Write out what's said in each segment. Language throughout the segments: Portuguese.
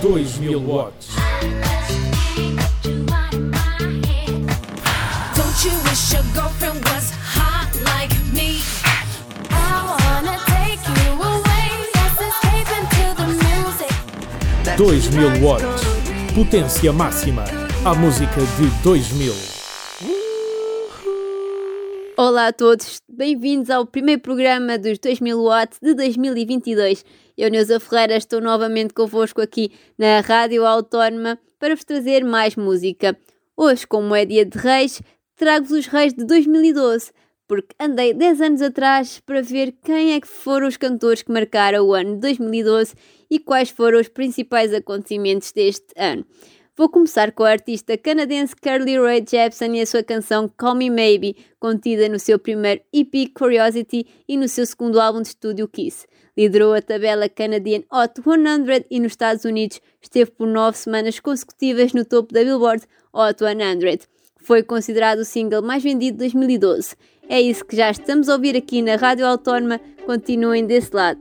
2000 watts. Don't you wish your girlfriend was hot like me? I wanna take you away. Let's escape into the music. 2000 watts. Potência máxima. A música de 2000. Olá a todos, bem-vindos ao primeiro programa dos 2000 Watts de 2022. Eu, Neuza Ferreira, estou novamente convosco aqui na Rádio Autónoma para vos trazer mais música. Hoje, como é dia de Reis, trago-vos os Reis de 2012, porque andei 10 anos atrás para ver quem é que foram os cantores que marcaram o ano de 2012 e quais foram os principais acontecimentos deste ano. Vou começar com a artista canadense Carly Rae Jepsen e a sua canção Call Me Maybe, contida no seu primeiro EP Curiosity e no seu segundo álbum de estúdio Kiss. Liderou a tabela Canadian Hot 100 e nos Estados Unidos esteve por nove semanas consecutivas no topo da Billboard Hot 100. Foi considerado o single mais vendido de 2012. É isso que já estamos a ouvir aqui na Rádio Autónoma. Continuem desse lado.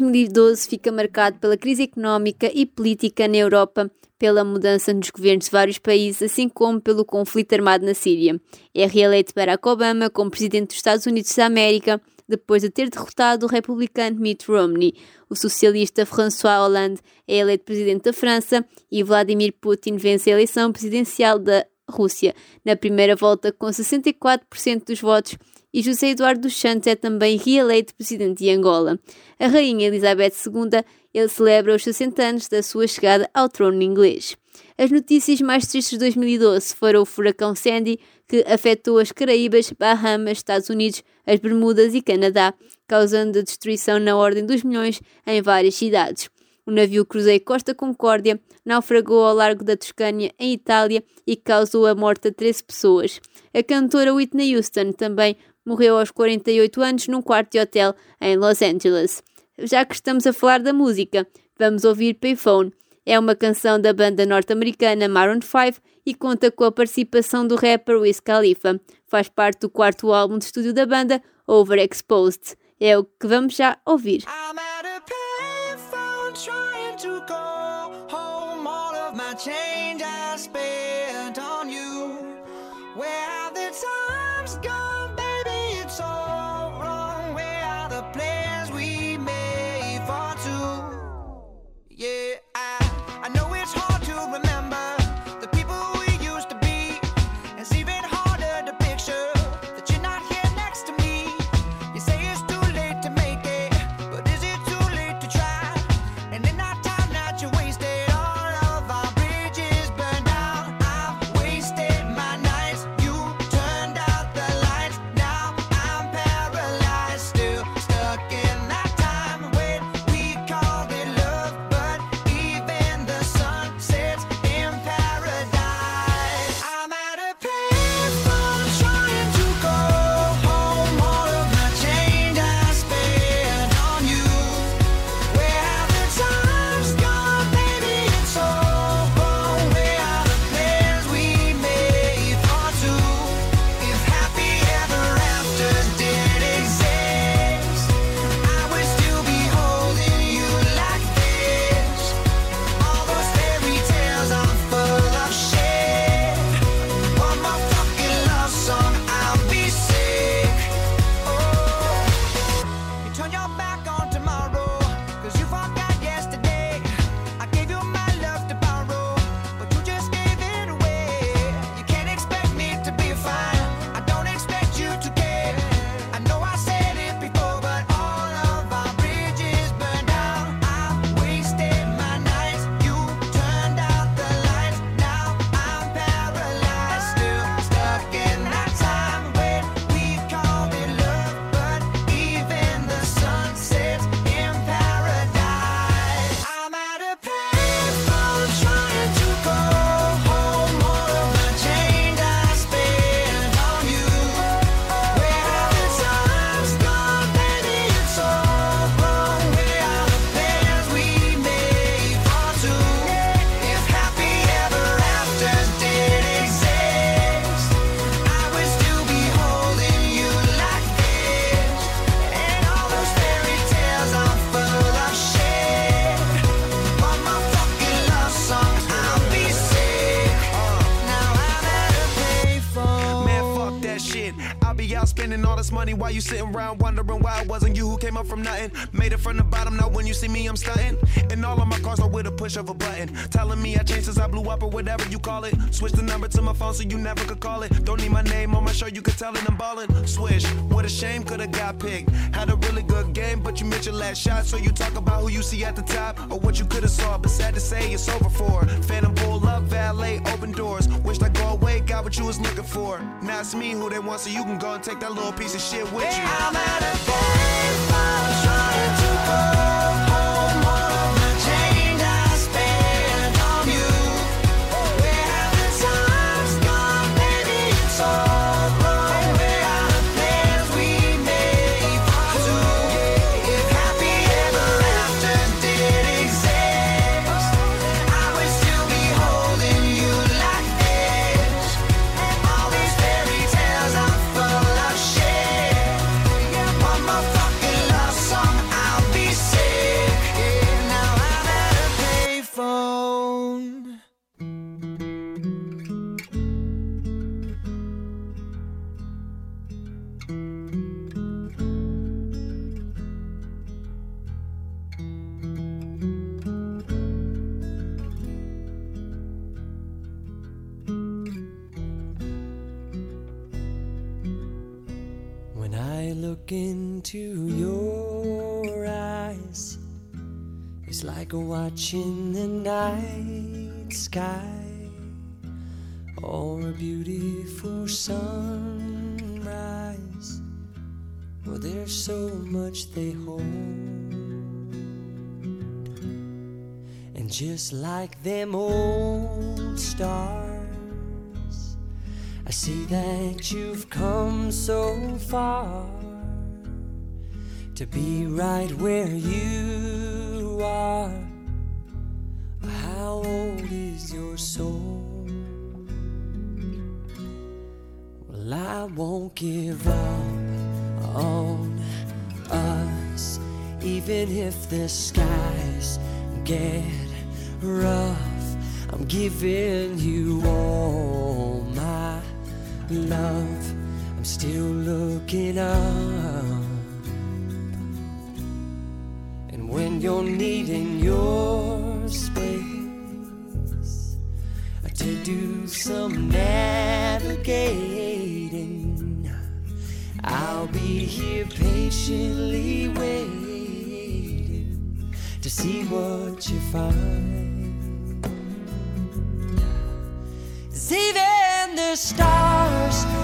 2012 fica marcado pela crise económica e política na Europa, pela mudança nos governos de vários países, assim como pelo conflito armado na Síria. É reeleito Barack Obama como presidente dos Estados Unidos da América, depois de ter derrotado o republicano Mitt Romney. O socialista François Hollande é eleito presidente da França e Vladimir Putin vence a eleição presidencial da Rússia na primeira volta com 64% dos votos e José Eduardo dos Santos é também reeleito presidente de Angola. A rainha Elizabeth II ele celebra os 60 anos da sua chegada ao trono inglês. As notícias mais tristes de 2012 foram o furacão Sandy, que afetou as Caraíbas, Bahamas, Estados Unidos, as Bermudas e Canadá, causando destruição na ordem dos milhões em várias cidades. O navio cruzeiro Costa Concórdia naufragou ao largo da Toscânia, em Itália, e causou a morte a 13 pessoas. A cantora Whitney Houston também morreu aos 48 anos num quarto de hotel em Los Angeles. Já que estamos a falar da música, vamos ouvir Payphone. É uma canção da banda norte-americana Maroon 5 e conta com a participação do rapper Wiz Khalifa. Faz parte do quarto álbum de estúdio da banda, Overexposed. É o que vamos já ouvir. I'm while you sitting around wondering why it wasn't you who came up from nothing. Made it from the bottom, now when you see me, I'm stunting. And all of my cars are with a push of a button. Telling me I changed since I blew up or whatever you call it. Switch the number to my phone so you never could call it. Don't need my name on my show, you could tell it I'm ballin'. Swish, what a shame, could've got picked. Had a really good game, but you missed your last shot. So you talk about who you see at the top or what you could've saw. But sad to say, it's over for. Phantom pull up, valet, open doors. Wished I go away, got what you was looking for. Now it's me who they want, so you can go and take that little piece of shit with you. I look into your eyes, it's like watching the night sky. or a beautiful sunrise. Well, there's so much they hold. And just like them old stars, I see that you've come so far to be right where you are. How old is your soul? Well, I won't give up on us, even if the skies get rough. I'm giving you all my love. I'm still looking up. And when you're needing your space to do some navigating, I'll be here patiently waiting to see what you find. 'Cause even the stars, lives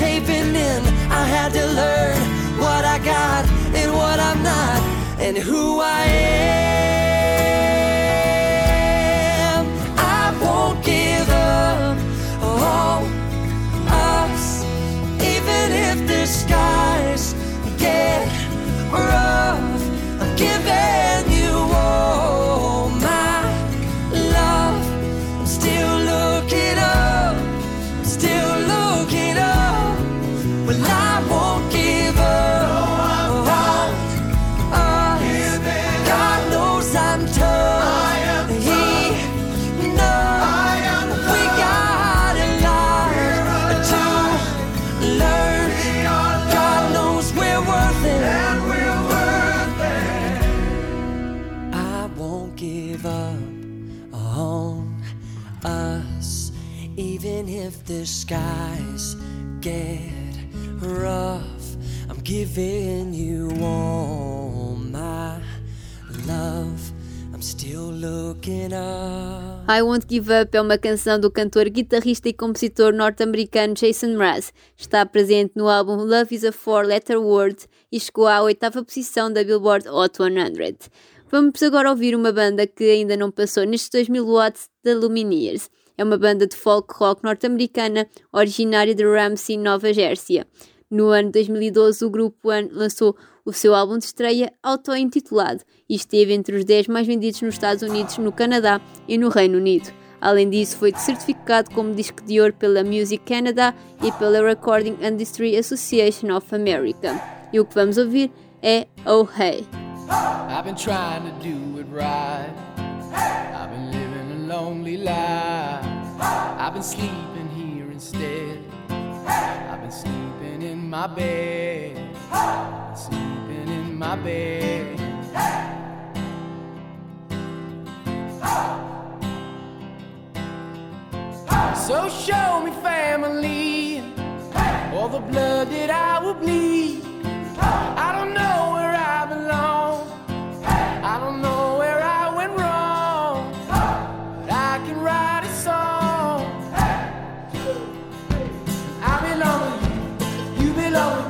caving in. I had to learn what I got and what I'm not, and who I am. I won't give up on us, even if the skies if the skies get rough. I'm giving you all my love. I'm still looking up. I Won't Give Up é uma canção do cantor, guitarrista e compositor norte-americano Jason Mraz. Está presente no álbum Love is a Four Letter Word e chegou à oitava posição da Billboard Hot 100. Vamos agora ouvir uma banda que ainda não passou nestes 2000 watts da Lumineers. É uma banda de folk rock norte-americana originária de Ramsey, Nova Jersey. No ano 2012, o grupo lançou o seu álbum de estreia auto-intitulado e esteve entre os 10 mais vendidos nos Estados Unidos, no Canadá e no Reino Unido. Além disso, foi certificado como disco de ouro pela Music Canada e pela Recording Industry Association of America. E o que vamos ouvir é Oh Hey. I've been trying to do it right. I've been living a lonely life. I've been sleeping here instead. I've been sleeping in my bed. Sleeping in my bed. So show me family, all the blood that I will bleed. I don't know love.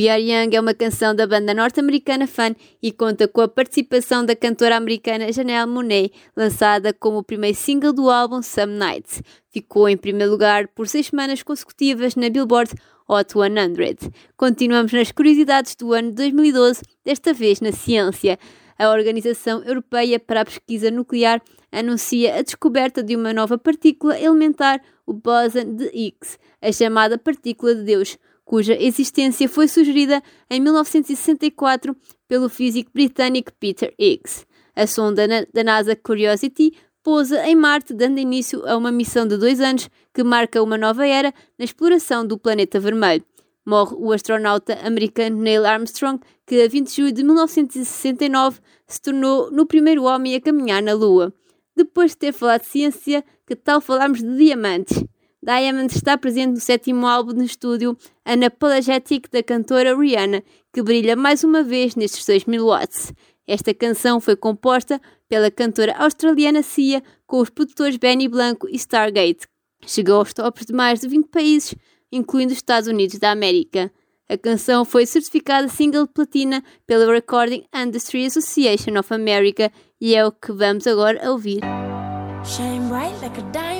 We Are Young é uma canção da banda norte-americana Fun e conta com a participação da cantora americana Janelle Monáe, lançada como o primeiro single do álbum Some Nights. Ficou em primeiro lugar por seis semanas consecutivas na Billboard Hot 100. Continuamos nas curiosidades do ano 2012, desta vez na ciência. A Organização Europeia para a Pesquisa Nuclear anuncia a descoberta de uma nova partícula elementar, o bóson de Higgs, a chamada partícula de Deus, cuja existência foi sugerida em 1964 pelo físico britânico Peter Higgs. A sonda da NASA Curiosity pousa em Marte, dando início a uma missão de dois anos que marca uma nova era na exploração do planeta vermelho. Morre o astronauta americano Neil Armstrong, que a 20 de julho de 1969 se tornou no primeiro homem a caminhar na Lua. Depois de ter falado de ciência, que tal falarmos de diamantes? Diamond está presente no sétimo álbum de estúdio Unapologetic da cantora Rihanna, que brilha mais uma vez nestes 2000 watts. Esta canção foi composta pela cantora australiana Cia com os produtores Benny Blanco e Stargate. Chegou aos tops de mais de 20 países, incluindo os Estados Unidos da América. A canção foi certificada single platina pela Recording Industry Association of America e é o que vamos agora ouvir. Shine bright like a diamond.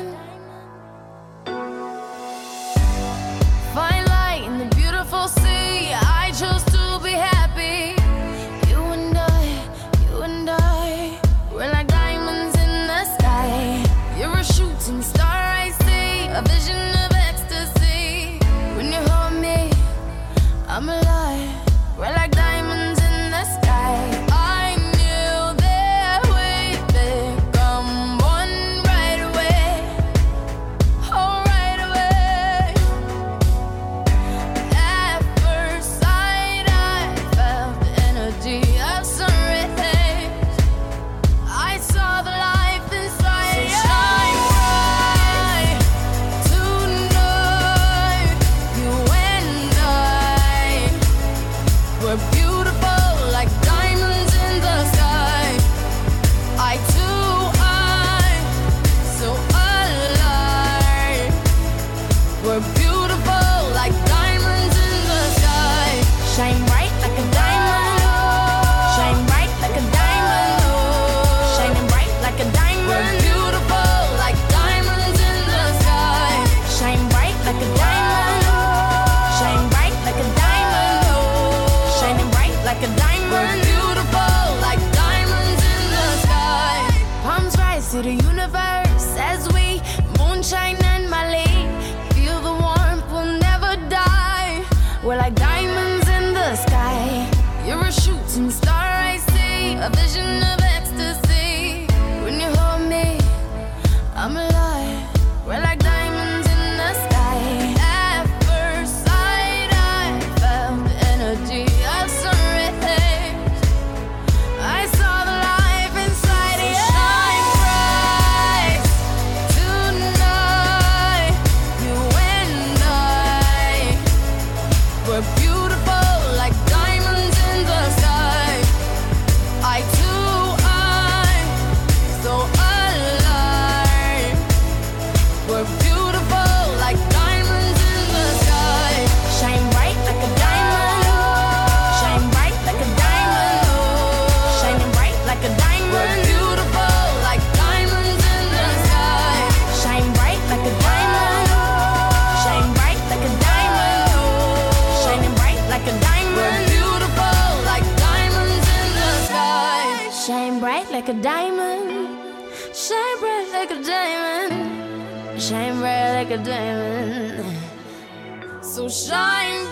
The universe as we moonshine and Mali. Feel the warmth, we'll never die. We're like diamonds in the sky. You're a shooting star, I see. A vision a diamond. So shine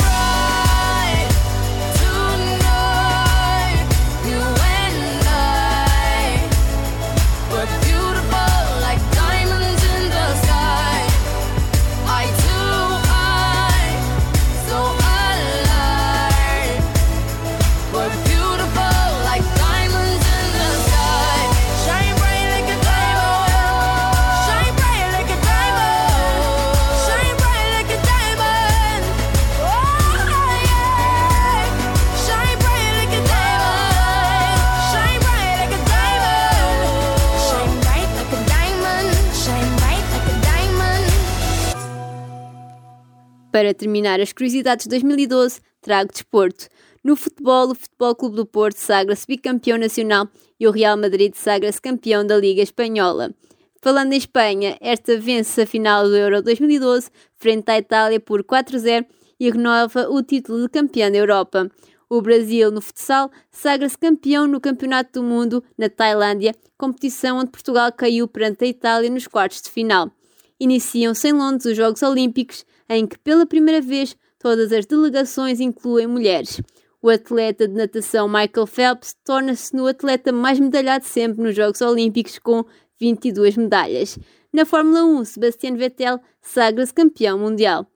Para terminar as curiosidades de 2012, trago desporto. No futebol, o Futebol Clube do Porto sagra-se bicampeão nacional e o Real Madrid sagra-se campeão da Liga Espanhola. Falando em Espanha, esta vence a final do Euro 2012 frente à Itália por 4-0 e renova o título de campeã da Europa. O Brasil, no futsal, sagra-se campeão no Campeonato do Mundo na Tailândia, competição onde Portugal caiu perante a Itália nos quartos de final. Iniciam-se em Londres os Jogos Olímpicos, em que pela primeira vez todas as delegações incluem mulheres. O atleta de natação Michael Phelps torna-se no atleta mais medalhado sempre nos Jogos Olímpicos, com 22 medalhas. Na Fórmula 1, Sebastian Vettel sagra-se campeão mundial.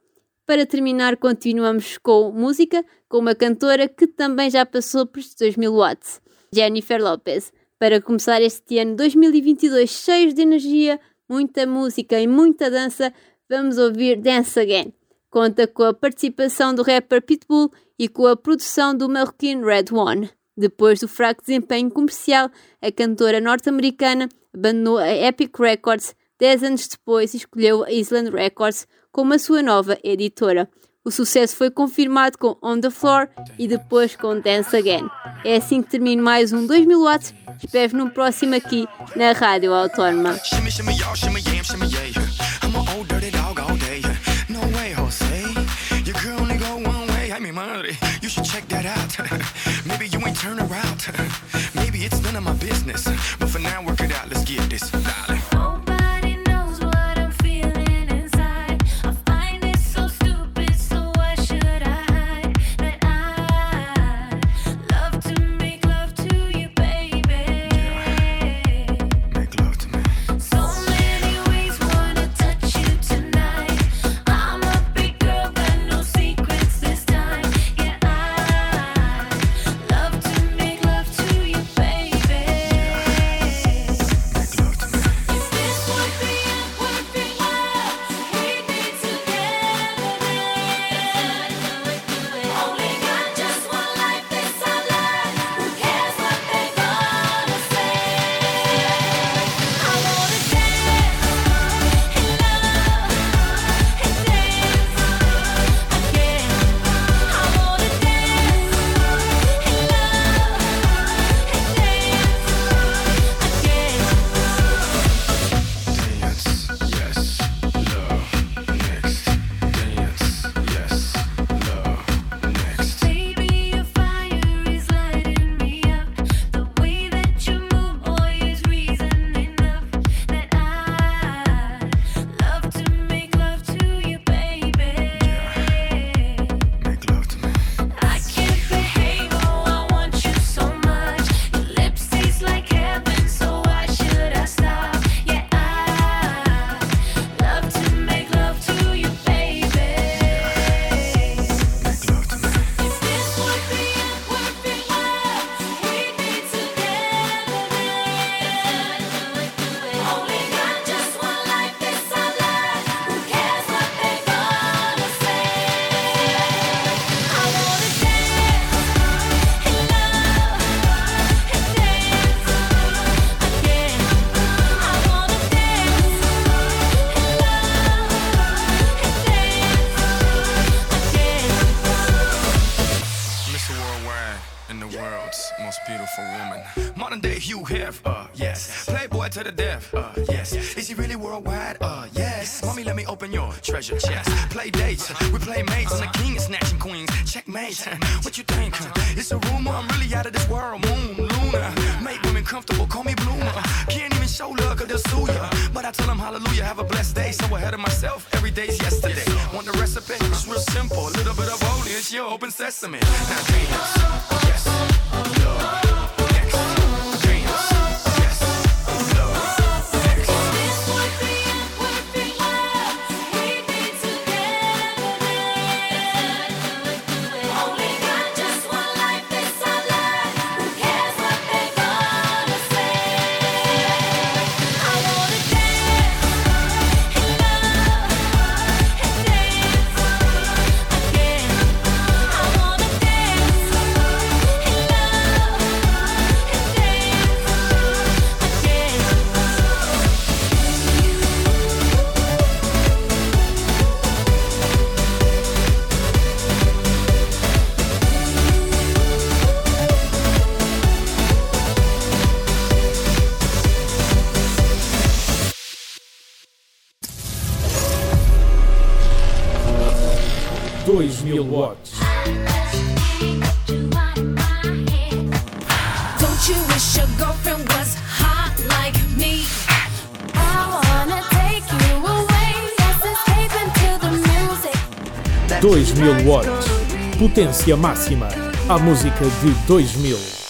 Para terminar, continuamos com música, com uma cantora que também já passou por 2000 watts, Jennifer Lopez. Para começar este ano 2022 cheio de energia, muita música e muita dança, vamos ouvir Dance Again. Conta com a participação do rapper Pitbull e com a produção do marroquino Red One. Depois do fraco desempenho comercial, a cantora norte-americana abandonou a Epic Records 10 anos depois e escolheu a Island Records como a sua nova editora. O sucesso foi confirmado com On the Floor e depois com Dance Again. É assim que termino mais um 2000 watts. Espero no próximo aqui na Rádio Autónoma. I'm an old dirty dog all day. No way, Jose. Your girl only go one way. I mean, money. You should check that out. Maybe you ain't turn around. Maybe it's none of my business. But for now, work it out. Let's get this, day Hugh Hef, uh, yes. Playboy to the death, uh, yes. Is he really worldwide? Uh, yes. Mommy, let me open your treasure chest. Play dates, we play mates. I'm the king of snatching queens. Checkmate. What you think? It's a rumor. I'm really out of this world. Moon, Luna. Make women comfortable. Call me Bloomer. Can't even show love cause they'll sue ya. But I tell them hallelujah, have a blessed day. So ahead of myself, every day's yesterday. Want the recipe? It's real simple. A little bit of holy, it's your open sesame. Now into the music. 2000 watts. Potência máxima. A música de 2000.